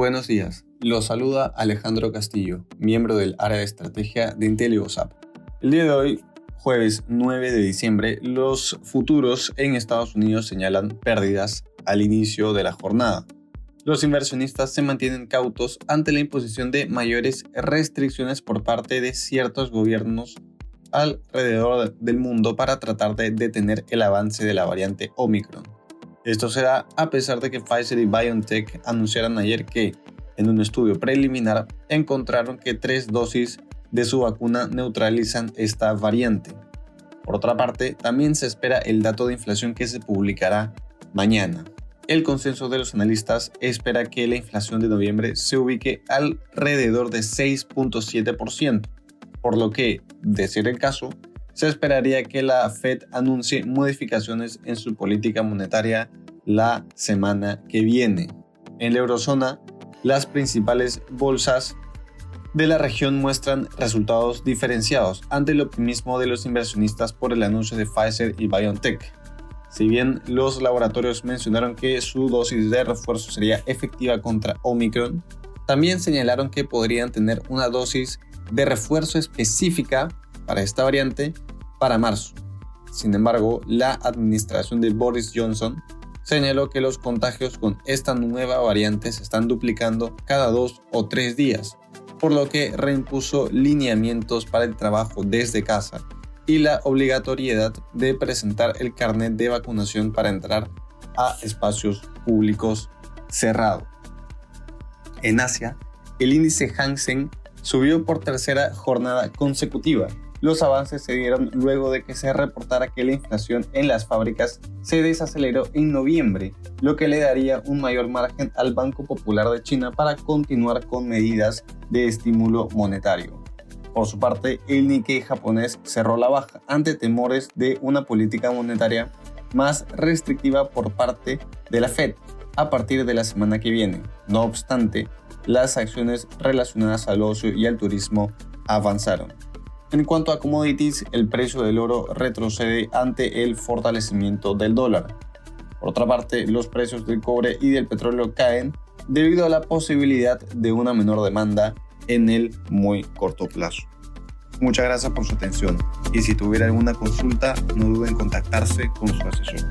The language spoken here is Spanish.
Buenos días, los saluda Alejandro Castillo, miembro del área de estrategia de IntelioSAP. El día de hoy, jueves 9 de diciembre, los futuros en Estados Unidos señalan pérdidas al inicio de la jornada. Los inversionistas se mantienen cautos ante la imposición de mayores restricciones por parte de ciertos gobiernos alrededor del mundo para tratar de detener el avance de la variante Omicron. Esto se da a pesar de que Pfizer y BioNTech anunciaron ayer que, en un estudio preliminar, encontraron que tres dosis de su vacuna neutralizan esta variante. Por otra parte, también se espera el dato de inflación que se publicará mañana. El consenso de los analistas espera que la inflación de noviembre se ubique alrededor de 6.7%, por lo que, de ser el caso, se esperaría que la Fed anuncie modificaciones en su política monetaria la semana que viene. En la eurozona, las principales bolsas de la región muestran resultados diferenciados ante el optimismo de los inversionistas por el anuncio de Pfizer y BioNTech. Si bien los laboratorios mencionaron que su dosis de refuerzo sería efectiva contra Omicron, también señalaron que podrían tener una dosis de refuerzo específica para esta variante para marzo. Sin embargo, la administración de Boris Johnson señaló que los contagios con esta nueva variante se están duplicando cada dos o tres días, por lo que reimpuso lineamientos para el trabajo desde casa y la obligatoriedad de presentar el carnet de vacunación para entrar a espacios públicos cerrados. En Asia, el índice Hansen subió por tercera jornada consecutiva. Los avances se dieron luego de que se reportara que la inflación en las fábricas se desaceleró en noviembre, lo que le daría un mayor margen al Banco Popular de China para continuar con medidas de estímulo monetario. Por su parte, el Nikkei japonés cerró la baja ante temores de una política monetaria más restrictiva por parte de la Fed a partir de la semana que viene. No obstante, las acciones relacionadas al ocio y al turismo avanzaron. En cuanto a commodities, el precio del oro retrocede ante el fortalecimiento del dólar. Por otra parte, los precios del cobre y del petróleo caen debido a la posibilidad de una menor demanda en el muy corto plazo. Muchas gracias por su atención y si tuviera alguna consulta no duden en contactarse con su asesor.